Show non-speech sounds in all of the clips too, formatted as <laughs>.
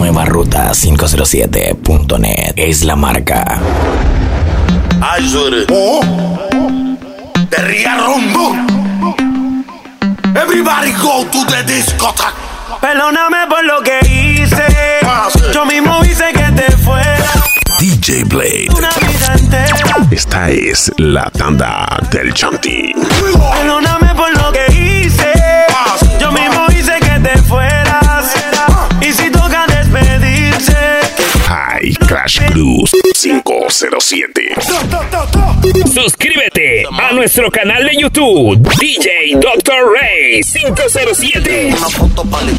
Nueva Ruta 507.net es la marca. Ay, sorry. Oh. The real rumbo. Everybody go to the discotheque. Perdóname por lo que hice. Yo mismo hice que te fuera DJ Blade. una vida entera. Esta es la tanda del Chanti. Perdóname Crash Cruise 507. Suscríbete a nuestro canal de YouTube, DJ Dr. Ray 507. Una foto pali.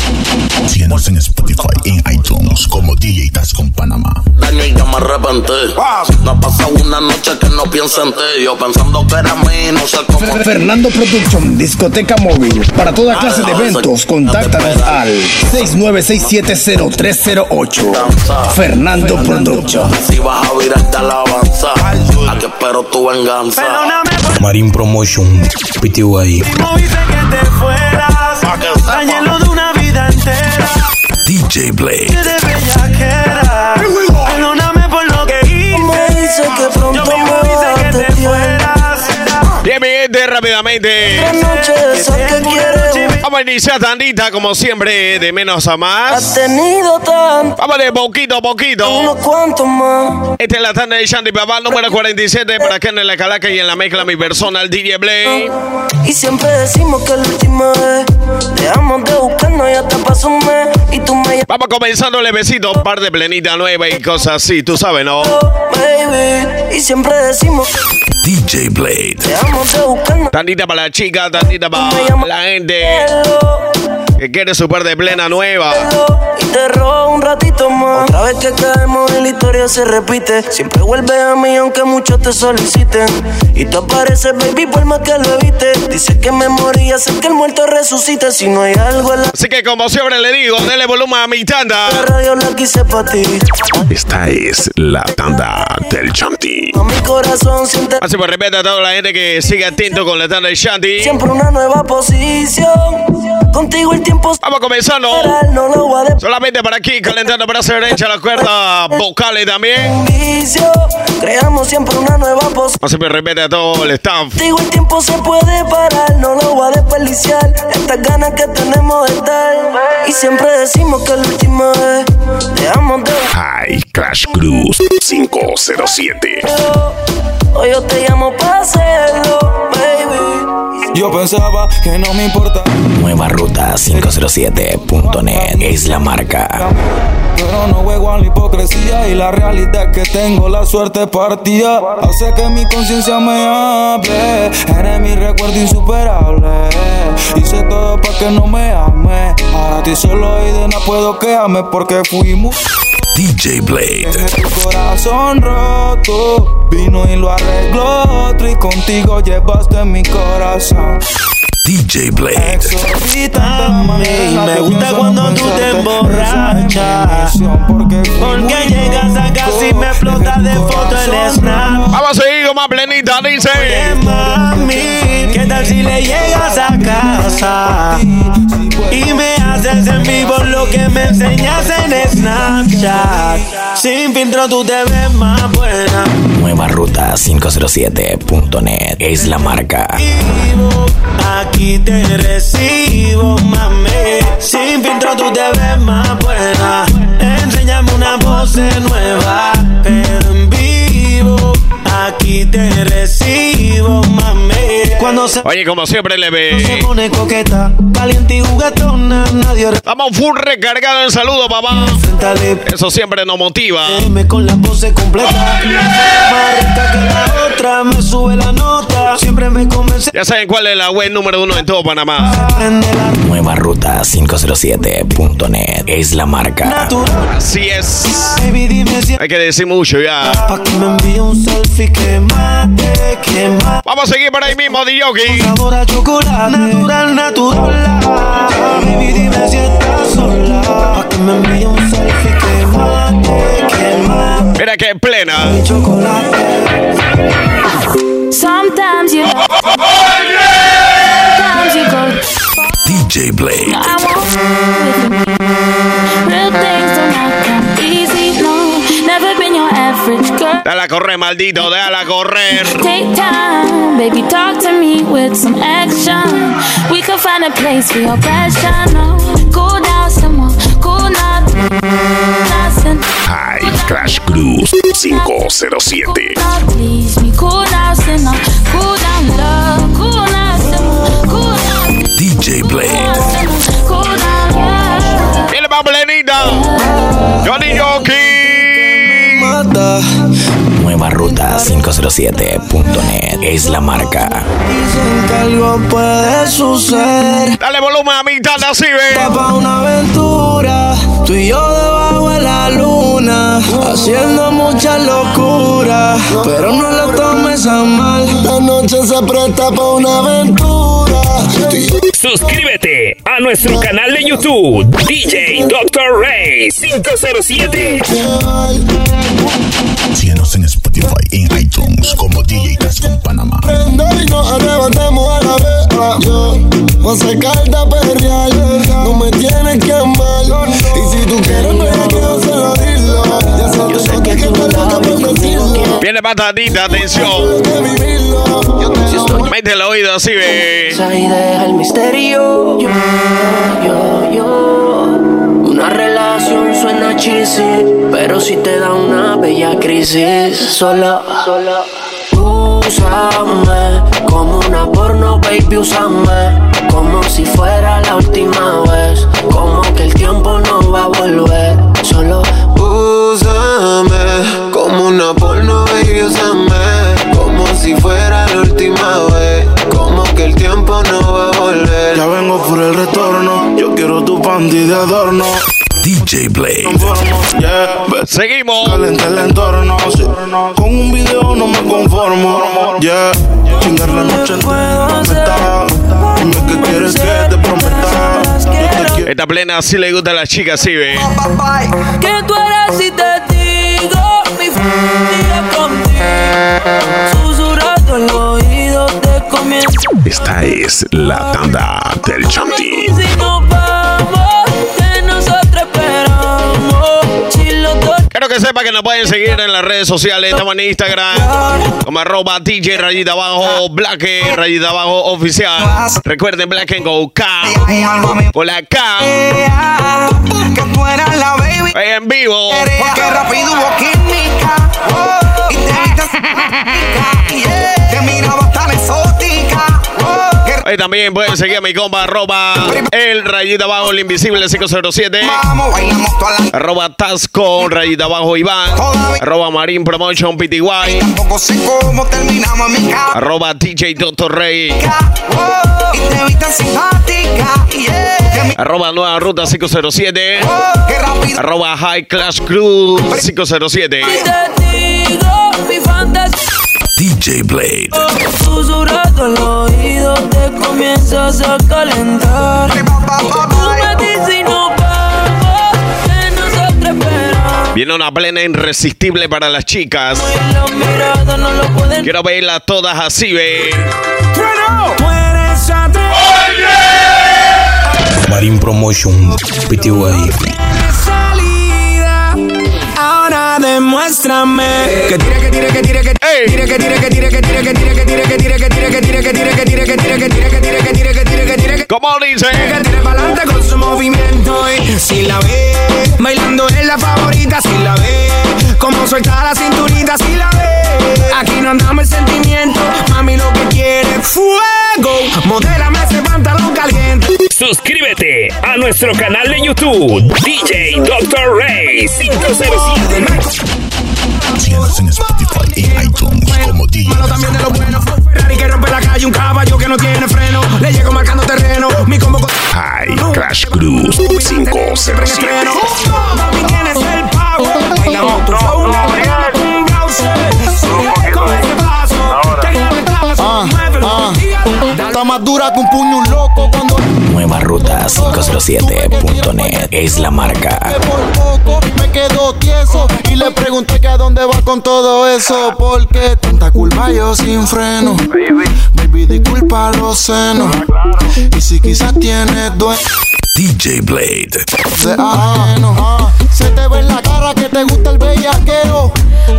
Síguenos en Spotify y en iTunes como DJ Tascom Panamá. Daniel, ya me arrepenté. No ha pasado una noche que no pienso en ti. Yo pensando que era mí, no sé cómo. Fernando Production, discoteca móvil. Para toda clase de eventos, contáctanos al 69670308. Fernando Production. Si vas a virar de alabanza, aquí espero tu venganza. Marín Promotion, PTY. mismo hice que te fueras. Pa' que de una vida entera. DJ Que Blade. de bellaquera. Perdóname por lo que hice. pronto Yo mismo me hice que te fueras. Bien, rápidamente. que. Vamos a iniciar tandita, como siempre, de menos a Has más. Vamos de poquito a poquito. Esta es la tanda de Shandy Papá, número 47, para acá en la calaca y en la mezcla mi personal DJ Blade. Y siempre decimos que la última vez dejamos de buscarnos y hasta pasó un mes. Y tú me Vamos comenzando besito, par de plenita nueva y cosas así, tú sabes, ¿no? baby. Y siempre decimos DJ Blade. que dejamos de buscarnos. Tandita para la chica, tandita para la gente que quiere su par de plena nueva. Y te robo un ratito más. Otra vez que caemos y la historia se repite. Siempre vuelve a mí aunque muchos te soliciten. Y tú apareces, baby, por más que lo evites. Dice que me morí, hace que el muerto resucite. Si no hay algo en la Así que como siempre le digo, dele volumen a mi tanda. radio, la quise para ti. Esta es la tanda del Chanti. A mi corazón siente Así pues, repete a toda la gente que sigue atento con la tanda de Shandy. siempre una nueva posición. Contigo el tiempo Vamos comenzando. será, no lo voy a Solamente para aquí, calentando para hacer derecha la cuerda vocales también. desperdicio. Creamos siempre una nueva posición. Así pues, repete a todo el staff. Contigo el tiempo se puede parar, no lo voy a desperdiciar. Estas ganas que tenemos de estar. Y siempre decimos que la última vez dejamos de High Crash Cruise 507. Hoy yo te llamo para hacerlo, baby. Yo pensaba que no me importa, Nueva Ruta 507.net es la marca. pero no juego a la hipocresía y la realidad es que tengo la suerte partida. Hace que mi conciencia me hable, eres mi recuerdo insuperable. Hice todo para que no me ame. Ahora ti solo y de no puedo quedarme porque fuimos. DJ Blade. Tu corazón roto, vino y lo arregló otro y contigo llevaste mi corazón. DJ Blade. Mami, me gusta cuando tú te emborrachas. Porque Porque llegas a casa y me explota de foto el snap. Vamos a seguir con más plenita, dice. Eh, mami, ¿qué tal si le llegas a casa? Y me haces en vivo lo que me enseñas en Snapchat. Sin filtro tú te ves más buena. Nueva Ruta 507.net es la marca. Vivo, Aquí te recibo, mami. Sin filtro tú te ves más buena. Enséñame una pose nueva, pero en vivo. Aquí te recibo, mami. Cuando se, Oye, como siempre le se ve. pone coqueta, caliente y juguetona, nadie Vamos full recargado en saludo, papá. Eso siempre nos motiva. Con la pose completa. Más rica que la otra, me sube la nota. Siempre me convence. Ya saben cuál es la web número uno en todo Panamá. Nueva Ruta 507.net es la marca. natural. Así es. Baby, dime si Hay que decir mucho ya. Pa' que me envíe un selfie que mate, que mate. Vamos a seguir por ahí mismo, DJ. Sabor a chocolate, natural, natural. Baby, dime si estás sola. Pa' que me envíe un selfie que mate, que mate. Mira que plena. Chocolate. Sometimes you Sometimes you go DJ you. Déjala correr, maldito, déjala correr. Take time, baby, talk to me with some action. We could find a place for your passion. Cool down some more, cool down. High Crash Cruise 507. DJ Blade. Yo ni yo, Mata. Nueva ruta 507.net es la marca. Dicen que algo puede suceder. Dale volumen a mitad, así ve. Pa' una aventura, tú y yo debajo de la luna, haciendo mucha locura, pero no lo tomes a mal. La noche se presta pa' una aventura. Tú y yo Suscríbete a nuestro canal de YouTube, DJ Dr. Ray 507. Síguenos en Spotify y en iTunes como DJ Tascon Panamá. prender y nos arrebatamos a la vez. Ah, Yo voy a sacarte a perrear, no me tienes que amar. Y si tú quieres, me quiero solo dilo. Ya sé, yo sé que tú decirlo. Viene patadita, atención. Mete el oído, así ve. el misterio. Una relación suena cheesy, pero si te da una bella crisis, sola, sola. Úsame como una porno, baby, úsame como si fuera la última vez, como que el tiempo no va a volver, solo úsame como una porno, baby, úsame como si fuera la última vez, como que el tiempo no va a volver. Ya vengo por el retorno. Yo quiero tu panty de adorno. DJ Blade. Yeah. Seguimos. Caliente el entorno. sí. Con un video no me conformo. Yeah. Chingar la noche entera. Prometa. Dime que quieres que te prometa. Esta plena sí le gusta a las chicas, sí ve. Que tú eres si te Esta es la tanda del Chanti. Sepa que nos pueden seguir en las redes sociales. Estamos en Instagram como arroba DJ rayita abajo, Black rayita abajo oficial. Recuerden Black and Go K. Por la K. Ahí en vivo. <laughs> Ahí también pueden seguir a mi compa, arroba el rayita abajo, el invisible 507. Arroba Tasco, rayita abajo Iván. Arroba Marín Promotion PTY. Arroba DJ Doctor Rey. Arroba Nueva Ruta 507. Arroba High Clash Crew 507. DJ Blade comienzas a calentar. Tú me dices y no vamos, que nosotros esperamos. Viene una plena irresistible para las chicas. Quiero verlas todas así, ve. Eres Marine Promotion PTY. salida. Ahora demuéstrame que tire, que tire, que tire, que Ey. tire, que tire, que tire, ¿Cómo dice? que tire pa'lante con su movimiento y si la ve bailando es la favorita si la ve como suelta la cinturita si la ve aquí no andamos el sentimiento mami lo que quiere es fuego modélame ese pantalón caliente Suscríbete a nuestro canal de YouTube, DJ Dr. Ray 507. Síguenos en Spotify y en iTunes como DJ también de lo bueno Ferrari que rompe la calle un caballo que no tiene freno le llego marcando terreno mi combo con High Crash Cruz Siempre en 507. estreno. Mami, tienes el power. Bailamos tu flow, un. Con ese paso. Está más dura que un puño un loco cuando Nueva ruta 507.net es la marca. por poco quedó tieso y le pregunté que a dónde va con todo eso. Porque tanta culpa yo sin freno. Baby, disculpa los senos. Y si quizás tienes dueño. DJ Blade. Ah, se te ve en la cara que te gusta el bellaqueo.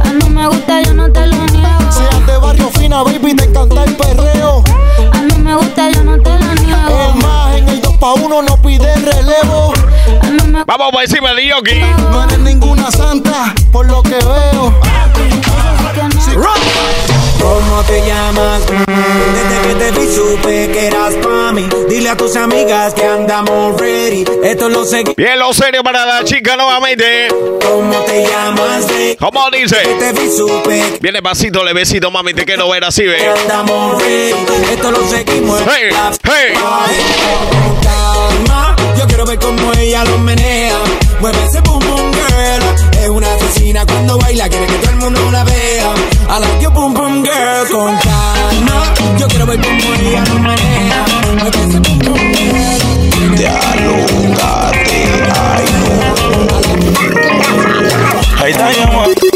Ah, a mí me gusta, yo no te lo niego. Seas de barrio fina, baby, te encanta el perreo. Ah, a mí me gusta, yo no te lo niego pa' uno no pide relevo. Vamos por encima del yogi. No eres ninguna santa, por lo que veo. ¿Cómo te llamas? Desde que te vi supe que eras pa' mí. Dile a tus amigas que andamos ready. Esto lo seguí. Bien, lo serio para la chica nuevamente. ¿Cómo te llamas? De ¿Cómo dice? te vi supe Viene pasito, le besito, mami, te quiero ver así, que ve. andamos ready. Esto lo seguimos. Hey, hey. Calma, Yo quiero ver cómo ella lo menea. Mueve ese boom. Es una asesina cuando baila, quiere que todo el mundo la vea. I like your boom boom girl. Con calma, yo quiero ver cómo ella lo menea. Mueve ese boom boom girl. Está llamando.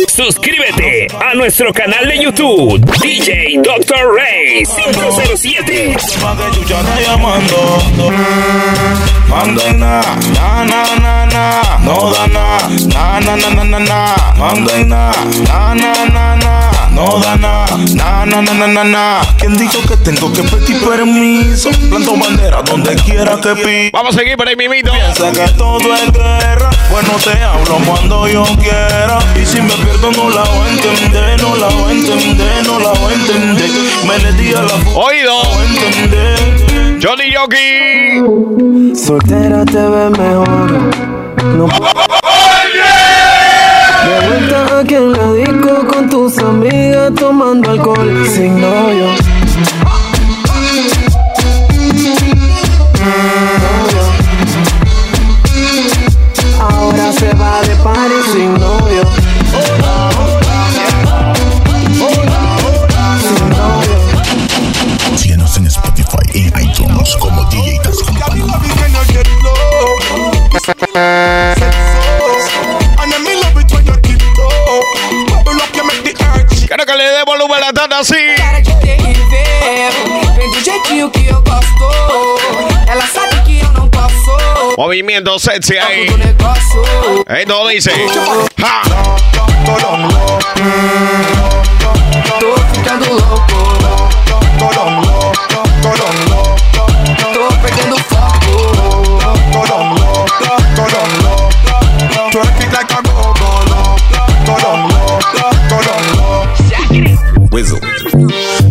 Suscríbete a nuestro canal de YouTube, DJ Dr. Ray 507. Pa' que chucha está llamando. Manda na, na, na, na. No da na, na, na, na, na, na. Manda na, na, na, na, na. No da na, na, na, na, na, na, na. ¿Quién dijo que tengo que pedir permiso? Planto bandera donde quiera que pi. Vamos a seguir por ahí, mimito. Piensa que todo es guerra. Bueno, te hablo cuando yo quiera. Y si me pierdo, no la voy a entender. No la voy a entender, no la voy a entender. Me le di a la Oído. no voy a entender. Johnny Yoki. Soltera te ves mejor. No De Movimiento sexy ahí. Do negócio. Esto dice. Ja. Tô ficando louco. Tô perdendo foco. Whistle.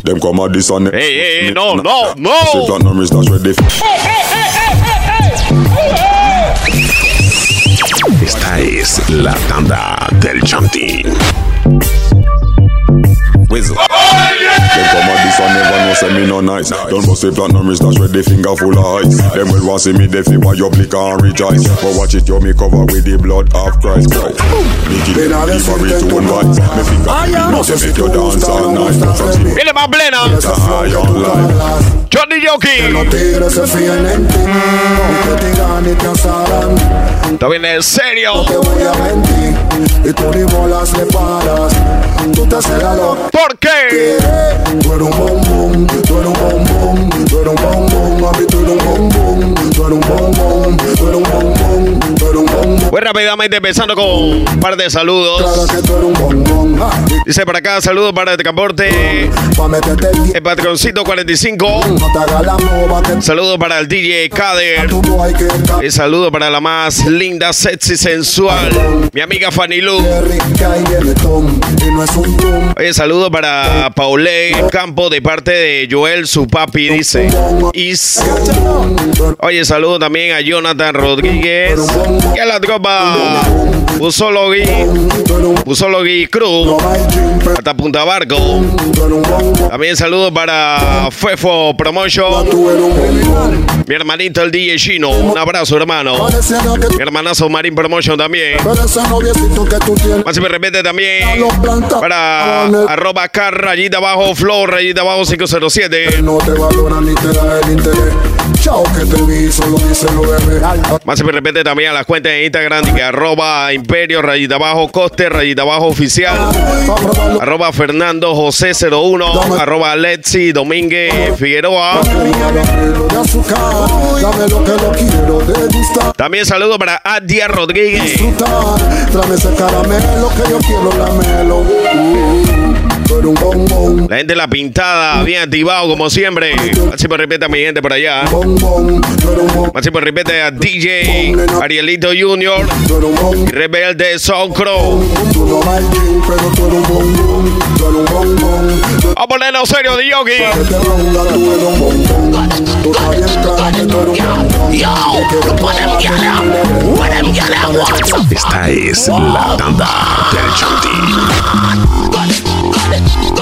Them come at this on Hey, hey, hey, no, no, Say no. platinum is not ready. Esta es la tanda del chantín. Whistle. Them come at this one never know say me no nice. Don't bust say platinum is not ready. Finger full of ice. Them will want see me deaf why you blick and rejoice. But watch it, you me cover with the blood of Christ. Christ. Make it deeper with two bites. Me finger no say make you dance all night. From see Viene más plena. the high on life. Johnny Yoki. tigres se fían en ti, aunque te digan y te asaran, Esto viene en serio. te voy a mentir, y tú ni bolas le paras, tú te haces la loca. ¿Por qué? Tú eres un bombón, tú eres un bombón, tú eres un bombón, mami, tú eres un bombón, tú eres un bombón, tú eres un bombón, Voy rápidamente empezando con un par de saludos. Ah, y Dice por acá, saludos para el Caporte, el patroncito 45. no te hagas la boba que Saludos para el DJ Kader. El saludo para la más linda, sexy, sensual. Mi amiga Fanny Lu. y y. Oye, saludo para Paulé Campo de parte de Joel, su papi, dice. Is. Oye, saludo también a Jonathan Rodríguez. Y a la tropa Busologui. Busologui Cruz. Hasta Punta Barco. También saludo para Fefo Promotion. Mi hermanito el DJ Chino. Un abrazo, hermano. Mi hermanazo Marín Promotion también. Más y me repite también para arroba car rayita abajo flow rayita abajo 507. Chao que te vi, solo dice lo bebé. Más y me repite también a las cuentas de Instagram que arroba imperio rayita abajo coste rayita abajo oficial. Arroba Fernando José 01. Arroba Letzi Domínguez Figueroa. de. También saludo para Adia Rodríguez. Disfrutar, tráeme ese caramelo que yo quiero lamelo. La gente la pintada, bien activado como siempre. Máximo repete a mi gente por allá. Máximo repete a DJ Arielito Junior. Rebelde Socro. Vamos a ponernos serio de yogi. Esta es la tanda del Chanti.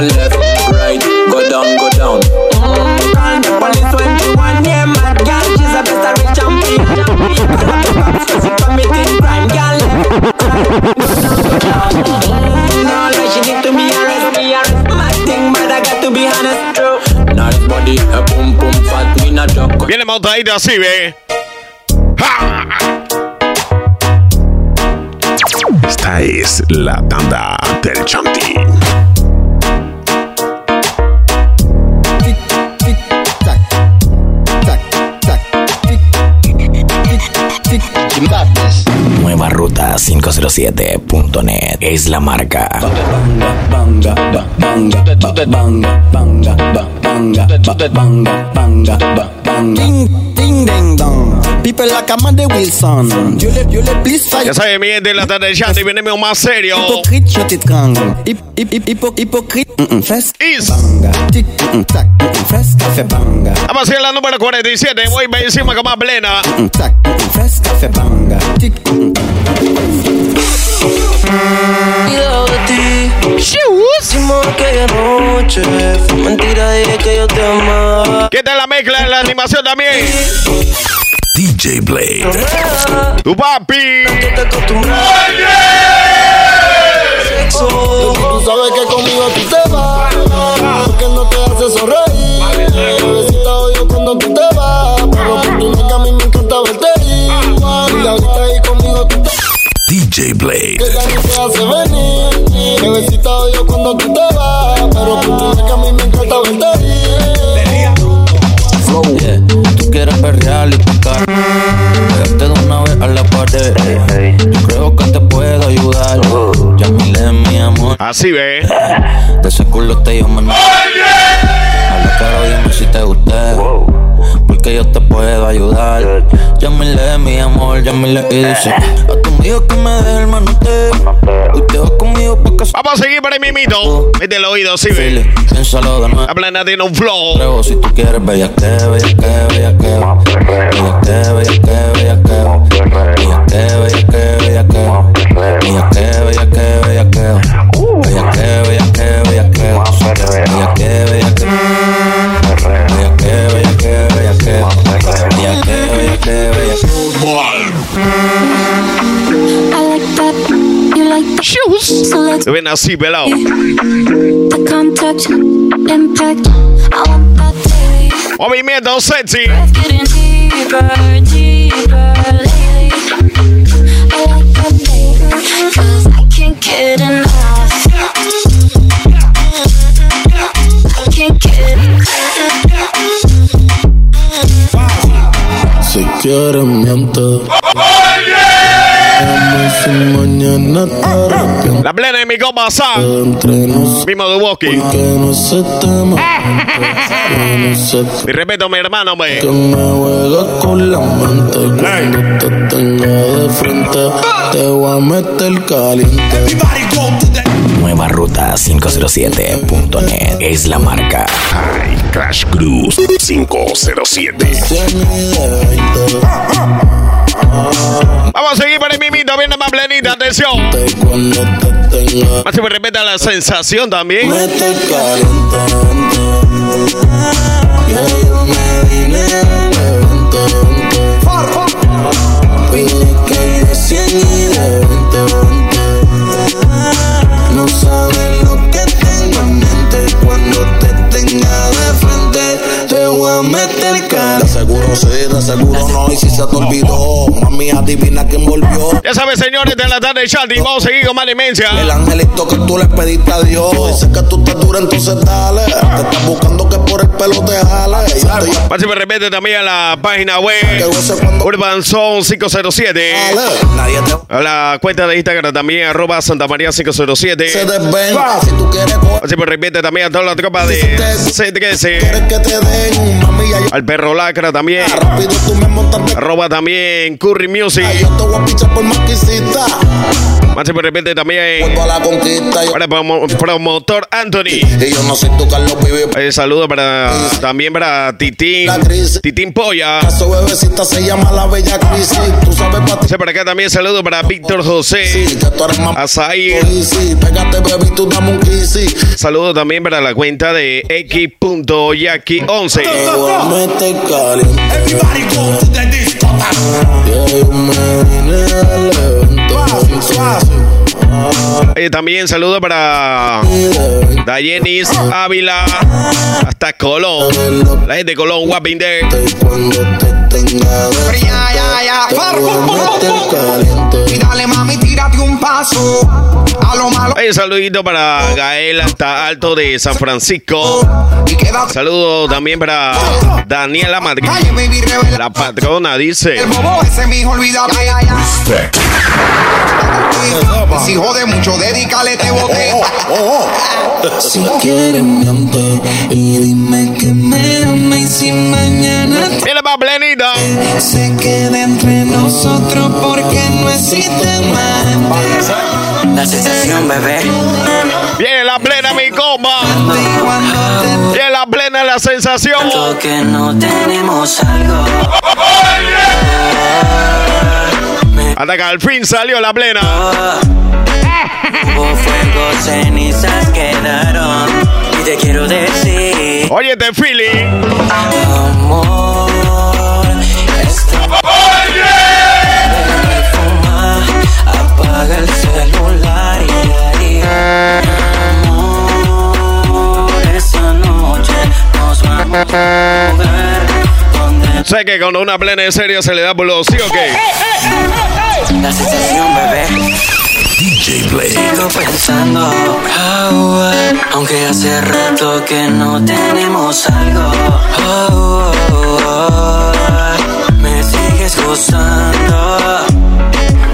left, right, go down, go down. Thing, but I got to be honest. True. Nice body, a pum pum fat, joke. Ve. Esta es la tanda del Chanti. 107.net es la marca. Ya saben, mi gente, la tarde de y más serio. Vamos a ir a la número 47. Voy encima con más plena. Mira ahora a ti. She was. Mentira, ella que yo te amaba. Que te la mezcla en la animación también. DJ Blade. Tu papi. Ay, qué sexo. Tú sabes que conmigo se va. yo me enojo. Habla claro, dime si te gusté. Porque yo te puedo ayudar. Llámale mi amor, llámale y dice. A tu amigo que me dé el manoteo. Usted va conmigo porque Vamos a seguir para el mimito. Mete el oído, sí, ve. Piénsalo de nuevo. Habla flow. Creo si tú quieres, bella que, bella que, bella que. Bella que, bella que, bella que. Bella que, bella que, bella que. Bella que, bella que, I like that you like bella que, bella que. Bella que, bella que, bella que. Shoes. Ven así, pelado. Movimiento sexy. I can't get enough quieres miente. La plena de mi copa nos Mismo se Y respeto a mi hermano, hombre. que me juega con la mente. Cuando te tenga de frente, te voy a meter caliente. Nueva ruta 507.net es la marca. Ay, Crash Cruz 507. Vamos a seguir por el mimito, viene más plenita, atención. Más se me respeta la sensación también. Me when We. Seguro no, y si se te olvidó, mami, adivina quién volvió. Ya sabes, señores de la tarde chat, y vamos a seguir con más demencia. El angelito que tú le pediste a Dios. Dice que tú te dura, entonces dale. Te estás buscando que por el pelo te jale. Pase me repente también a la página web Urban Zone 507. Nadie te A la cuenta de Instagram también, arroba Santa María 507. se desven. Si tú quieres también a toda la tropa de CTS. quieres que te den, mami, ya yo Al perro lacra también. Rápido tú me montaste. Arroba también Curry Music. Yo te voy a pichar por más repite también para promo- promotor Anthony. y yo no tu Carlos Vive. Eh, saludo para también para Titín. Titín Polla. Su bebecita se llama la bella crisis. Tú sabes para ti. Sé para acá también saludo para Víctor José. Azaí. baby. Saludo también para la cuenta de X.Yaki11. Eh, también saludo para Dayenis Ávila hasta Colón. La gente de Colón, caliente. Y dale, mami, tírate un paso. A lo malo. Un saludito para Gael hasta Alto de San Francisco. Saludo también para Daniela Madrid. La patrona dice. El bobo ese mijo, ya, ya. Si jode mucho, dedícale este bote. Si quieres miente y dime que me ama y si mañana plenita. se queda entre nosotros porque no existe más. La sensación, bebé. Viene la plena, mi cuando Viene la plena, la sensación. Que no tenemos algo. Hasta que al fin salió la plena. Hubo fuego, cenizas quedaron. Te quiero decir, Oye, te Philly. amor. Apaga el celular y ahí. Amor, esa noche nos vamos a donde Sé que cuando una plena en serio se le da por los sí o qué. la sensación, bebé. DJ Play. Sigo pensando, ah, aunque hace rato que no tenemos algo. Oh, oh, oh, me sigues gustando.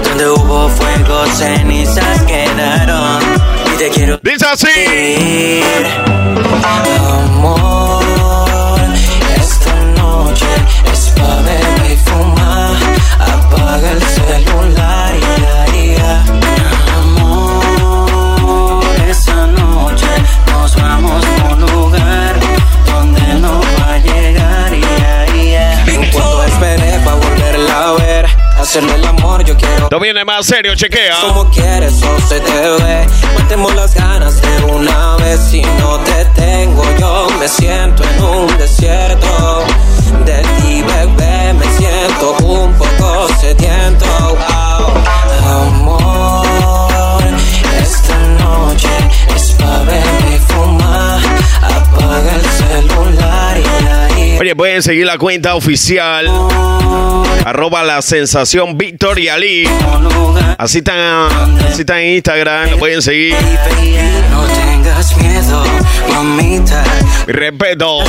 Donde hubo fuego, cenizas quedaron. Y te quiero Dice así. amor. Esta noche es pa' beber y fumar. Apaga el celular y haría amor. Nos vamos a un lugar donde no va a llegar y ahí. cuando esperé pa' volverla a ver, hacerle el amor yo quiero. No viene más serio, chequea. Como quieres o se te ve Matemos las ganas de una vez Si no te tengo yo me siento en un desierto De ti bebé me siento un poco sediento Wow. Amor, Oye, pueden seguir la cuenta oficial. Arroba la sensación. Un lugar Así están, así están en Instagram. Lo pueden seguir. No tengas miedo, mamita. Mi respeto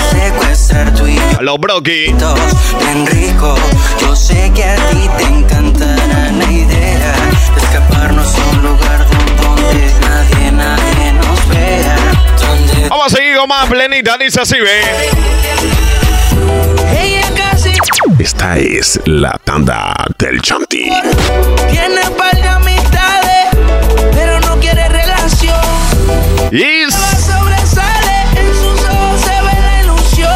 a los Brocky. bien rico. Yo sé que a ti te encantará la idea de escaparnos a un lugar donde nadie, nadie nos vea. Donde Vamos a seguir con más plenita. Dice así, ve. Ella casi Esta es la tanda del Chanti. tiene par de amistades, pero no quiere relación. Y Sobresale, en sus ojos se ve la ilusión.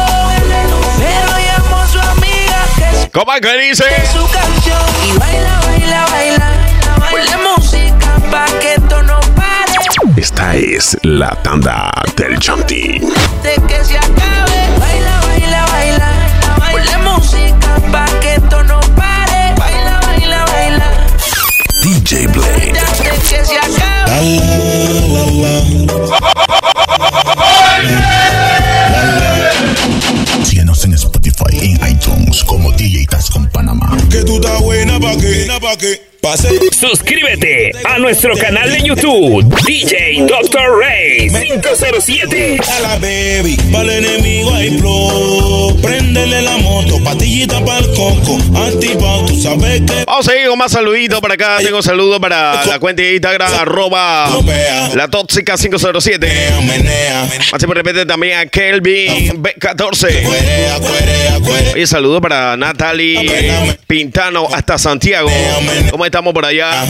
Pero llamó a su amiga que es ¿Cómo es que dice? su canción. Y baila, baila, baila. Ponle música pa' que. Esta es la tanda del Chanti. De que se acabe. Baila, baila, baila. Ponle música pa' que esto no pare. Baila, baila, baila. DJ Blade. De que se acabe. Síguenos en Spotify, en iTunes como DJ Taz pa' que pase. Suscríbete a nuestro canal de YouTube, DJ Dr. Ray 507. A la baby, para el enemigo hay flow. Préndele la moto, patillita para el coco. Activado, tú sabes que. Vamos a seguir con más saluditos para acá. Tengo saludos para la cuenta de Instagram, arroba la tóxica 507. Así por repente también a Kelvin B14. Oye, saludos para Natalie Pintano hasta Santiago. ¿Cómo estamos por allá?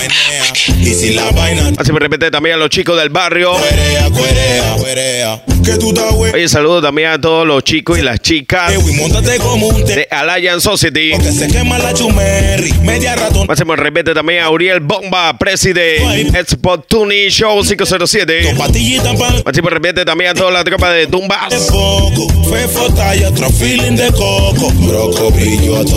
Y si la vaina Así por repente también a los chicos del barrio. cuerea, cuerea, cuerea. Que tú estás güey. Oye, saludos también a todos los chicos y las chicas de Alliance Society. Que se quema la chumerri. Media ratón. Repete también a Uriel Bomba, presidente Spot Tuning Show 507. Patillita para el Así por repente también a toda la tropa de Tumbas.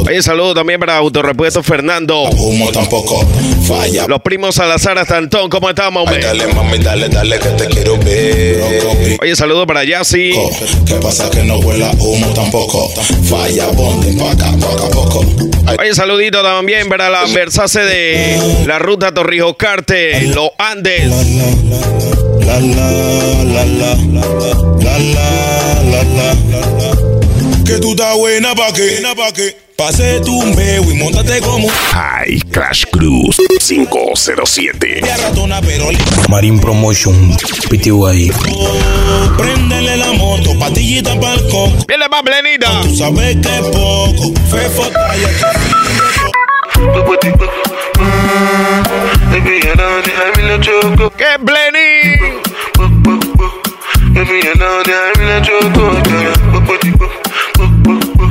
Oye, saludos también para Autorepuesto Fernando. Humo tampoco falla. Los primos Salazar hasta Antón, ¿cómo estamos, dale, mami, dale, dale, que te quiero ver. Broco brillo saludo para Yassi. ¿Qué pasa que no huela humo tampoco? Paca, paca, poco. Oye, saludito también para la Versace de la ruta Torrijos Carte, Los Andes. Que tú estás buena pa' pa' qué. Pase tumbeo y montate como. High Crash Cruz 507. Ratona, pero... Marín Promotion. PTU ahí. Oh, préndele la moto, patillita pa'l coco. Viene más plenida. Tú sabes que es poco. Fefo talla que ¡Qué Blenny!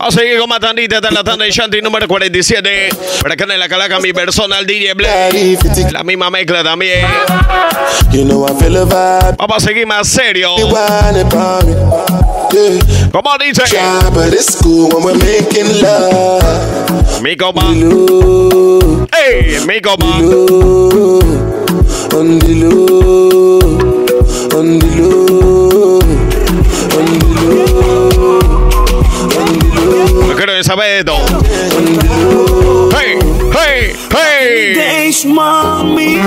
Así que con Matandita está la tanda de Shanti número 47. Para que en la calaca, mi personal DJ Black. La misma mezcla también. Vamos a seguir más serio. Como dice. Mi copa. Ey, mi copa. On the low, on the low. Quiero saber esto. on the low. ¡Hey! ¡Hey! ¡Hey! Days, mami,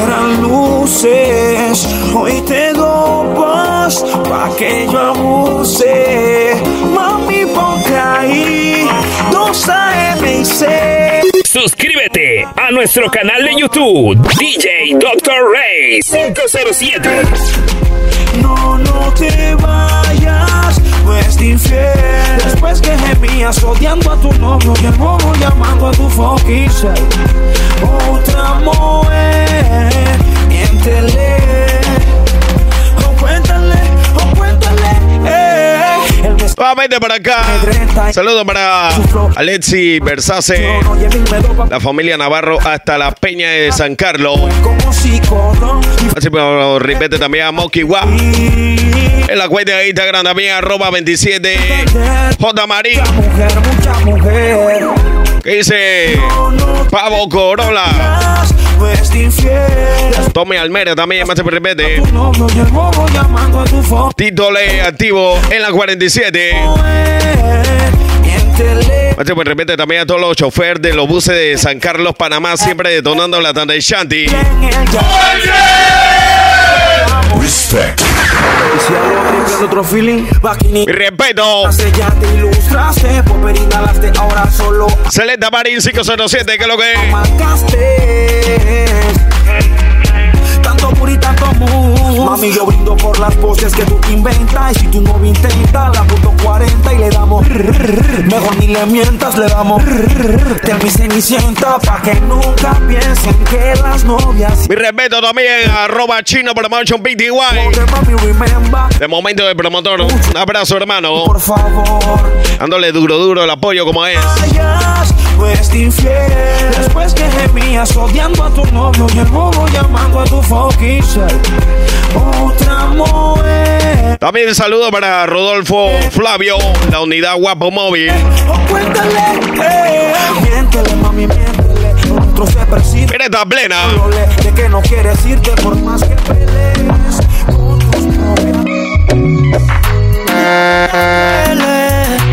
fueran luces. Hoy te doy paz pa' que yo abuse. Mami, ponte ahí, dos AM y C. Suscríbete a nuestro canal de YouTube, DJ Dr. Ray 507. No, no te vayas, es infiel. Después que gemías odiando a tu novio y el bobo llamando a tu fucking. Otra mujer, miéntele. Nuevamente para acá. Saludos para Alexi Versace, la familia Navarro hasta la Peña de San Carlos. Así por repente también a Moki Wa. En la cuenta de Instagram también arroba 27 J Marín. Que dice Pavo Corolla. Es infiel. Tommy Almera también, más tu fucking Tito Le activo en la 47. Miéntele. Más por repente también a todos los choferes de los buses de San Carlos, Panamá, siempre detonando la tanda de Shanti. el Respect. Y si hablo triple de otro feeling, Bakini. Mi respeto. Hace ya te ilustraste, popper inhalaste, ahora solo Celeta Marín 507, que es lo que es. Tanto puri tanto mu. Mami, yo brindo por las poses que tú inventas. Y si tu novio intenta, la punto 40 y le damos. Mejor ni le mientas, le damos. Te mi cenicienta, pa' que nunca piensen que las novias. Mi respeto también, arroba chino promotion PTY. De momento de promotor, un abrazo hermano. Por favor, Dándole duro, duro el apoyo como es. Es infiel. Después que días odiando a tu novio y el bobo llamando a tu fucking. Otra mujer. También saludo para Rodolfo Flavio, la unidad Guapo Móvil. O cuéntale, eh, miéntele, mami, miéntele. Otro se percibe. Mira esta plena. De que no quieres irte por más que pelees con tus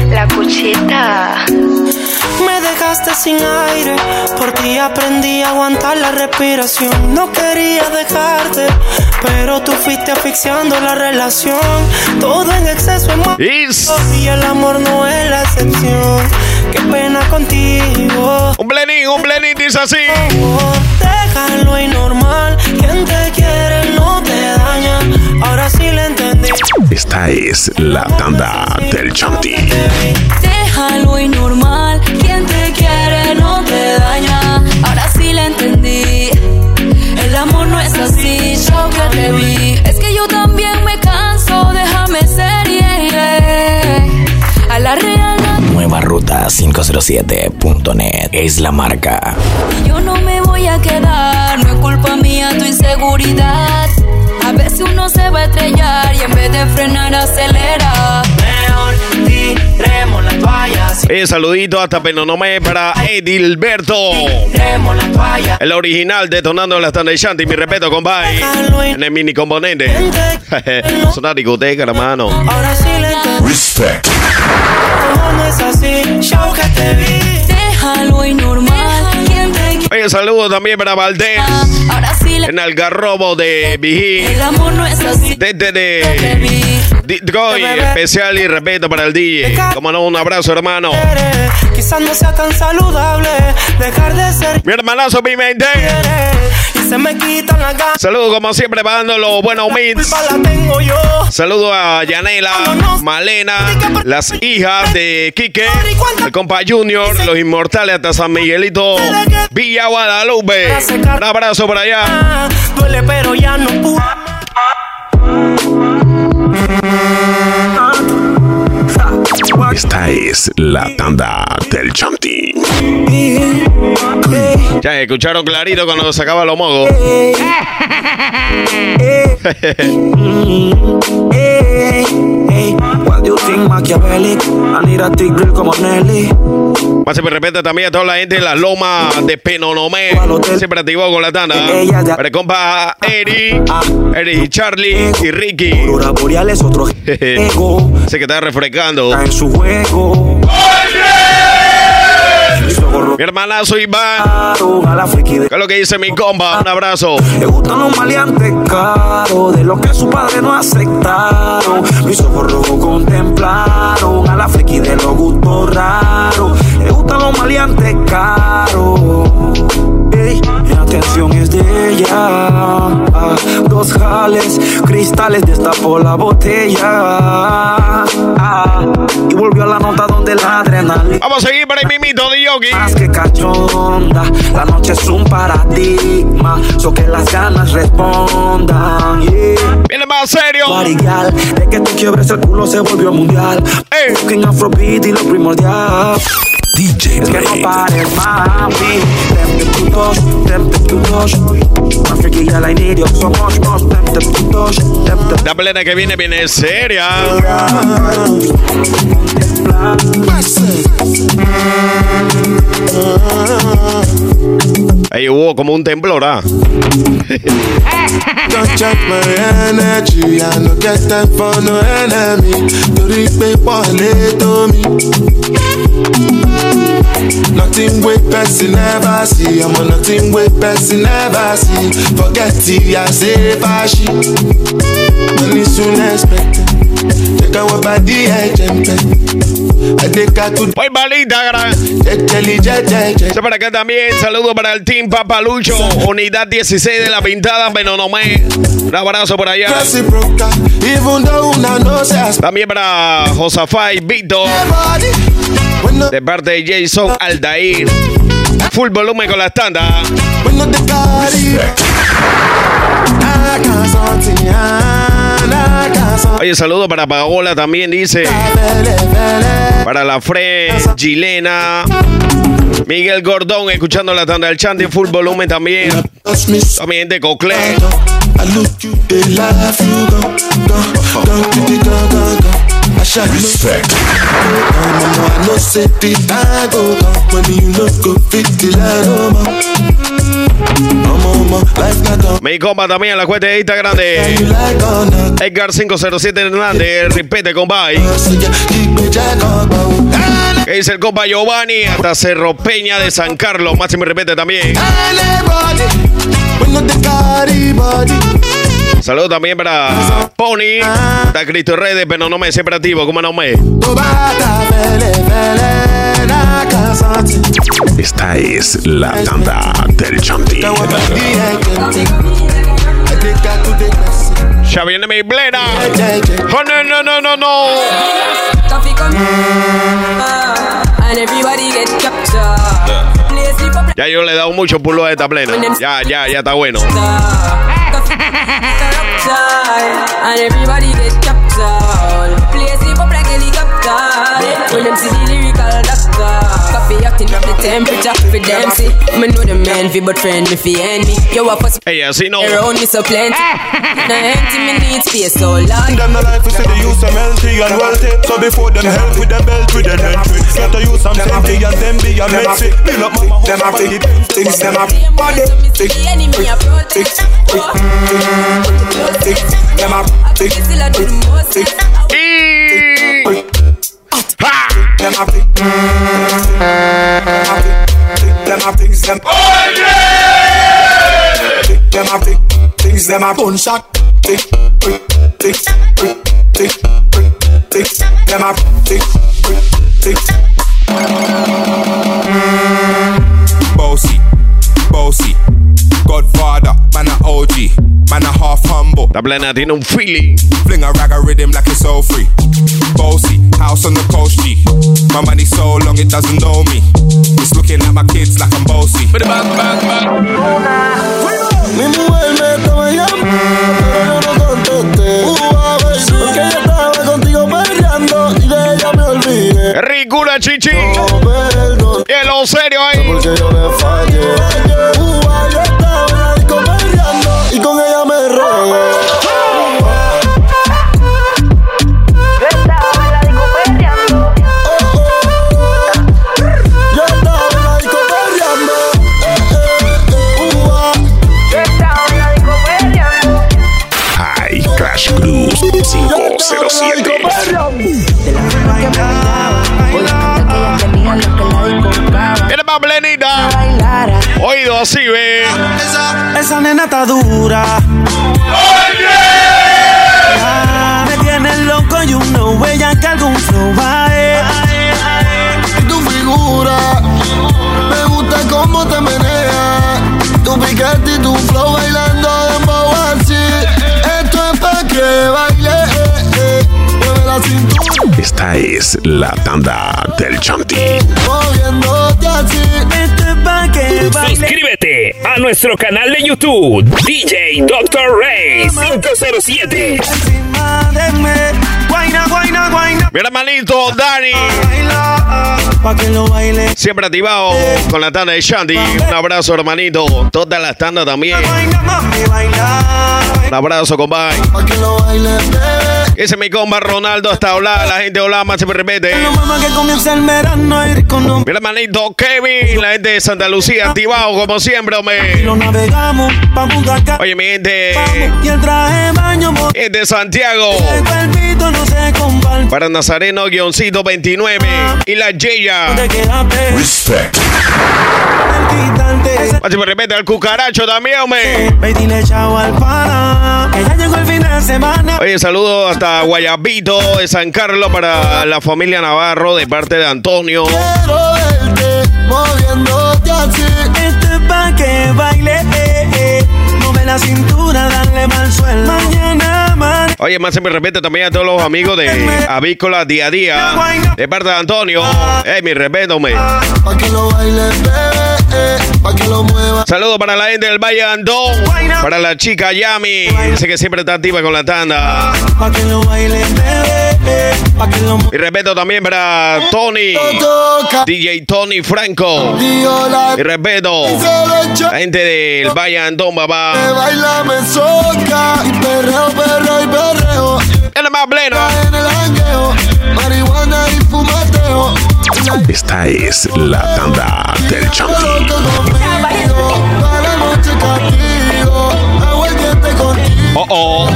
La cuchita. Me dejaste sin aire, por ti aprendí a aguantar la respiración. No quería dejarte, pero tú fuiste asfixiando la relación. Todo en exceso es y el amor no es la excepción. Qué pena contigo. Un blenin, un blenin dice así. Déjalo y normal. Quien te quiere no te daña. Ahora sí le entendí. Esta es la tanda del Chanti. Déjalo y normal. 507.net es la marca. Yo no me voy a quedar, no es culpa mía tu inseguridad. A veces uno se va a estrellar y en vez de frenar acelera. Mejor tiremos la toalla. Un saludito hasta Penonomé para Edilberto. Tiremos la toalla. El original detonando la Standard Shanty. Mi respeto, compadre. En el mini componente. es <laughs> una discoteca, hermano. Ahora sí le entendí. Respect. No, no es así. Show que te vi. Déjalo y normal. Quien te Oye, saludo también para Valdés. Ahora sí En Algarrobo de Vigí. El amor no es así. Desde de especial y respeto para el DJ. Como no, un abrazo, hermano. Quizás no sea tan saludable dejar de ser Mi hermanazo Pimentel. Se me quitan las ganas. Saludo como siempre pagando los buenos mits. culpa la tengo yo. Saludo a Yanela, Malena, las hijas de Quique, el compa Junior, los inmortales hasta San Miguelito, Villa Guadalupe. Un abrazo por allá. Duele, pero ya no puedo. Esta es la tanda del Chanti. Ya escucharon clarito cuando sacaba los mogos. What do you think, Machiavelli? I need a thick grill como Nelly. Más se me repite también a toda la gente de la loma de Penonomé. Siempre activó con la tanda. Para el compa Eri, Eri, Charlie y Ricky. <laughs> Sé que está refrescando. Juego. Mi hermanazo Iván. A la friki de ¿Qué es lo que dice mi compa? Un abrazo. Le gustan los maleantes caros, de los que su padre no aceptaron. Mis ojos rojos contemplaron a la friki de los gustos raros. Le gustan los maleantes caros. Atención es de ella. Ah, dos jales, cristales, destapó la botella. Ah, y volvió a la nota donde la adrenalina. Vamos a seguir para el mimito de Yogi. Más que cachonda, la noche es un paradigma, so que las ganas respondan. Yeah. Viene más serio. Marigal, de que tú quiebres el culo se volvió mundial. Ey. Fucking Afrobeat y lo primordial. DJ Es que no pares, mami. Tempted to touch, tempted to touch. My freaky girl, I need you so much, much. Tempted to touch, tempted La plena que viene viene seria. Ahí hubo como un temblor, ¿ah? <laughs> Don't my I for no enemy. Tó. Nothing wey person never see, ọmọ nothing wey person never see. Forget it, I say fashi. Money soon expected. Pẹ́. Adékatú Voy para acá también. Saludo para el Team Papalucho. Unidad 16 de la pintada Penonomé. Un abrazo por allá. También para Josafá y Víctor. body. When no, De parte de Jason Aldair. Full volumen con la estándar. Oye, saludo para Paola también, dice. Para la Fre, Gilena. Miguel Gordón, escuchando la tanda del Chanti Full Volumen también. También de Cocle. Mi compa también en la cuenta de Instagram de Edgar507 Hernández. Repite, compa. ahí. ¿Qué dice el compa Giovanni? Hasta Cerro Peña de San Carlos. Máximo repete también. Saludos también para Pony. Está Cristo Redes, pero no me separativo. ¿Cómo no me? Esta es la tanda del Chanti. Ya viene mi plena. Oh, no, no, no, no, no. Ya yo le he dado mucho pulo a esta plena. Ya, ya, ya está bueno. Coffee and everybody get captured. Play sleep up like helicopter. When them see the lyrical doctor. Coffee acting up the temperature for them see. Me know the man fi but friend me fi enemy. Yo a fuss Hey, así no. around me so plenty. <laughs> Now empty me need space so long. Them the life is the use them healthy and wealthy. So before them help with the belt with the entry. Got to use some safety and them be a messy. Build up mama them a big things them a body. Big The enemy a protect. big them a big them a pick. Pick them a pick, them. Oh yeah! Pick them a pick, things them a gunshot. Tick, tick, tick, tick, tick, tick, tick. Them a tick, tick, tick. Bossy, bossy, Godfather, man a OG. La plena tiene un feeling. Fling a rag a rhythm like it's all free. Bossy, house on the coast G. My money so long it doesn't know me. It's looking at my kids like I'm bossy. Mi mujer me estaba llamando, pero no contesté. Uva, baby, porque yo estaba contigo peleando y de ella me olvidé. Ricura chichi. No, perdón, Que lo serio ahí. porque yo le fallé. 507. Viene más plenita. Oído así, ve. Esa nena está dura. Ah, Me tiene loco y uno huella que algún flow va Esta es la tanda del Chanti. moviéndote así. Esto es pa' que baile. Suscríbete a nuestro canal de YouTube, DJ Dr. Ray 507. Encima de mí. Guaina, guaina, guaina. Mi hermanito Dani. Siempre activado con la tanda de Shandy. Un abrazo, hermanito. Todas las tandas también. Un abrazo, compadre. Ese es mi compa Ronaldo está hablando. La gente habla más se no. Mi hermanito Kevin. La gente de Santa Lucía activado como siempre, hombre. Oye, mi gente. Vamos, y el traje de baño mo- Es de Santiago. El cuerpito no se comparte. Para Nazareno, guioncito 29. Y la Yeya. Respect. Más se me repite al cucaracho también, hombre. Ve y dile chao al. Que ya llegó el semana. Oye, saludo hasta Guayabito de San Carlos para la familia Navarro de parte de Antonio. Quiero verte moviéndote así. Esto es pa' que baile. Eh, eh. Mueve la cintura, dale mal suelo. Mañana, man. Oye, más se me repite también a todos los amigos de Avícola Día a Día de parte de Antonio. Eh, mi respeto, hombre. Pa' que lo baile, bebé. Saludos para la gente del Valle Andón. Para la chica Yami. Dice que siempre está activa con la tanda. Y respeto también para Tony. DJ Tony Franco. Y respeto. La gente del Valle Andón, papá. la más el jangueo, marihuana y fumateo. Esta es la tanda del Chanti. Oh, oh.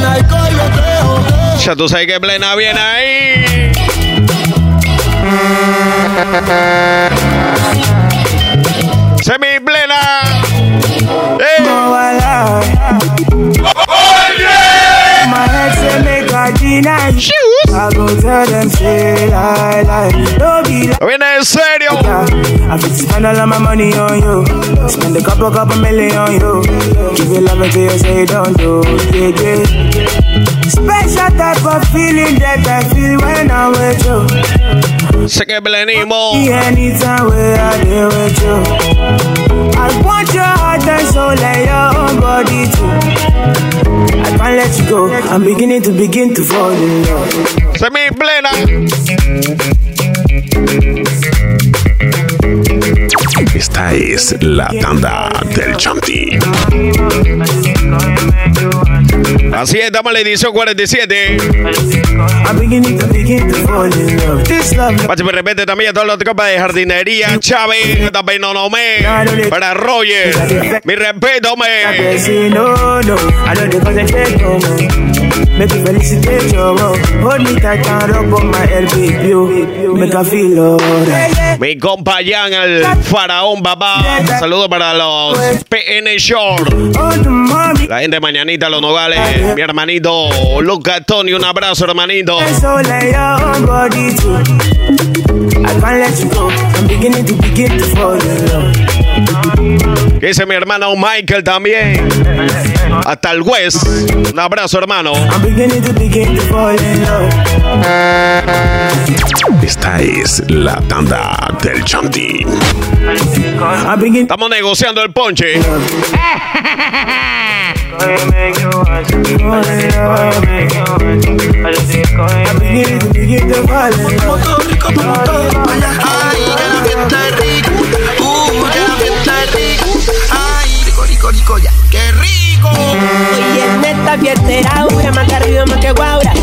Ya tú sabes que plena viene ahí. Semi plena. Say make I deny you. I go tell them say lie lie. No be lie. Viene en serio. I fit spend all of my money on you. Spend a couple couple million on you. Give you love until you say don't do. Yeah yeah. Special type of feeling that I feel when I'm with you. Sé que plenimo. Anytime where I deal with you. I want your heart and soul and your own body too. I can't let you go. I'm beginning to begin to fall in love. Semi plena. Esta es la tanda del Chanti. Así es, en la edición 47. I'm beginning to begin to fall in love. This love. Pachi, me repente también a todos los copas de jardinería. Chávez, también Nonomé. Para Roger. Mi respeto, me. Say no, no. I know they concentrate no more. Make you felicitate your love. Hold me tight and rub on my LB. You make I feel alright. Mi compa Jan, el faraón, papá. Saludos para los PN Short. La gente de Mañanita, los Nogales. Mi hermanito Luca Tony, un abrazo, hermanito. I can't let you go. I'm beginning to begin to fall in love. Que dice mi hermano Michael también. Hasta el West. Un abrazo, hermano. Esta es la tanda del Chanti. Estamos negociando el ponche. Fiesta aura, más que arriba, más que guaura.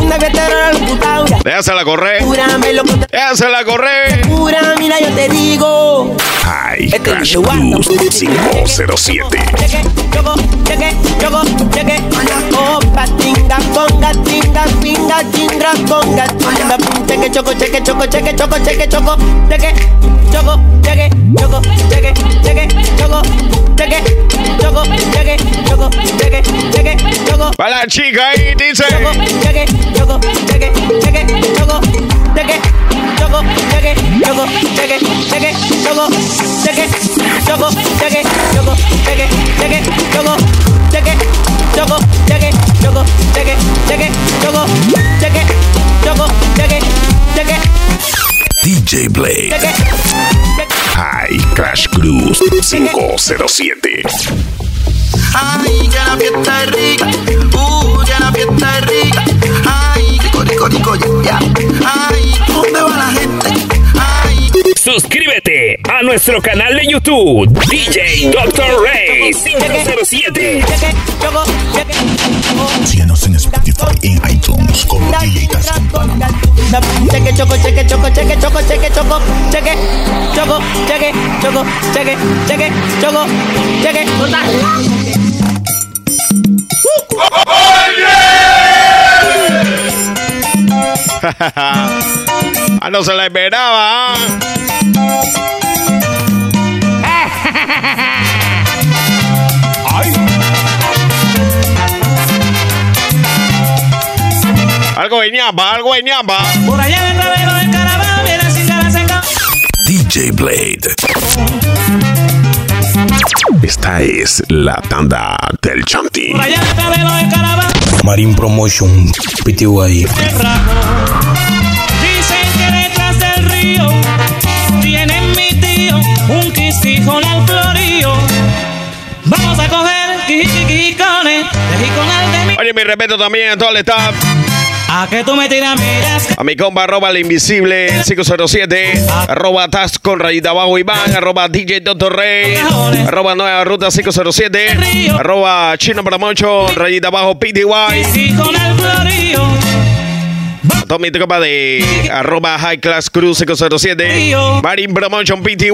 Una fiesta era la locutaura. Déjasela correr. Déjasela correr. cura, mira, yo te digo. High Crash Blues 507. Cheque, choco, cheque, choco, cheque. Tinga, conga, tinga, pinga, tinga, conga, tinga, cheque, choco, cheque, choco, cheque, choco, cheque, choco, cheque, choco, cheque, choco, cheque, cheque, choco, cheque, choco, cheque, choco, cheque, cheque, choco. Para la chica ahí, dice. Choco, cheque, choco, cheque, cheque, choco, cheque, choco, cheque, choco, cheque, cheque, choco, cheque, choco, cheque, choco, cheque, cheque, choco, cheque, choco, cheque, choco, cheque, cheque, choco, cheque, choco, cheque, cheque, DJ Blade. High Crash Cruise 507. Ay, que la fiesta es rica. Uh, que la fiesta es rica. Ay, rico, rico, rico, ya, ya. Ay, ¿dónde va la gente? Ay. Suscríbete a nuestro canal de YouTube, DJ Dr. Ray 507. Síguenos en Spotify y en iTunes como DJ Tascom Panamá. Cheque, choco, cheque, choco, cheque, choco, cheque, choco, cheque, choco, cheque, choco, cheque, cheque, choco, cheque. No se la esperaba. <laughs> ah. Algo de ñamba, algo de ñamba. Por allá en el ravero del caravana viene sin cara seca. DJ Blade. Esta es la tanda del Chanti. Por allá en el ravero del caravana Marine Promotion, PTY. un quisijón al florío. Vamos a coger quijicones, de mi. Oye, mi respeto también a todo el staff. A que tú me tiras, miras. A mi compa, arroba el invisible 507. Ah. Arroba Taz con rayita abajo Iván. Arroba DJ Doctor Rey. Arroba Nueva Ruta 507. Arroba Chino para Mocho. Rayita abajo PTY. Quisijón al florío. Todo mi tropa de arroba High Class Cruz 507, Marine Promotion PTY,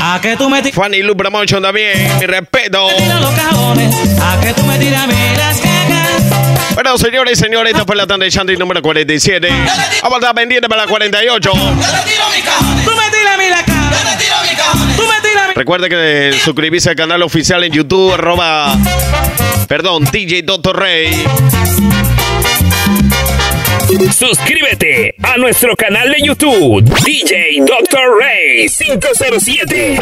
A que tú me Fanny Lu Promotion también, mi respeto. A que tú me tiras miras. cagas. Bueno, señores y señores, esta fue la tanda de Shanty número 47. Vamos a estar pendiente para la 48. Tú me tiras miras. cagas. Tú me tiras Recuerde que suscribirse al canal oficial en YouTube, arroba, perdón, DJ Doctor Rey. Suscríbete a nuestro canal de YouTube, DJ Dr. Ray 507.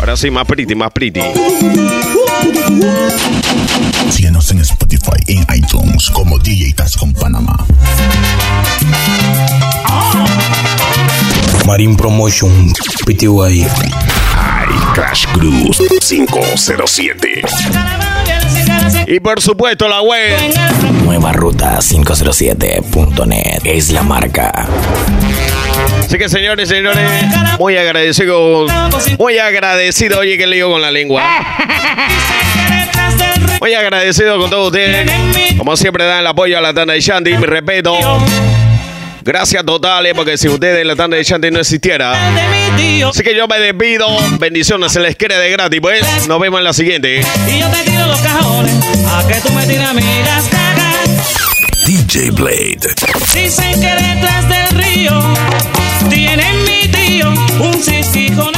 Ahora sí, más pretty, más pretty. Síguenos en Spotify, en iTunes como DJ Taz con Panamá. Marine Promotion PTY. High Crash Cruz 507. <laughs> Y por supuesto la web. Nueva Ruta 507.net es la marca. Así que señores y señores, muy agradecido, muy agradecido, oye que lío con la lengua. Muy agradecido con todos ustedes. Como siempre dan el apoyo a la tanda de Shandy, mi respeto. Gracias totales, porque si ustedes la tanda de Shanty no existiera. Así que yo me despido. Bendiciones, se les quiere de gratis, pues. Nos vemos en la siguiente. Y yo te tiro los cajones. A que tú me tiras miras. cagas. DJ Blade. Dicen que detrás del río tienen mi tío un cisco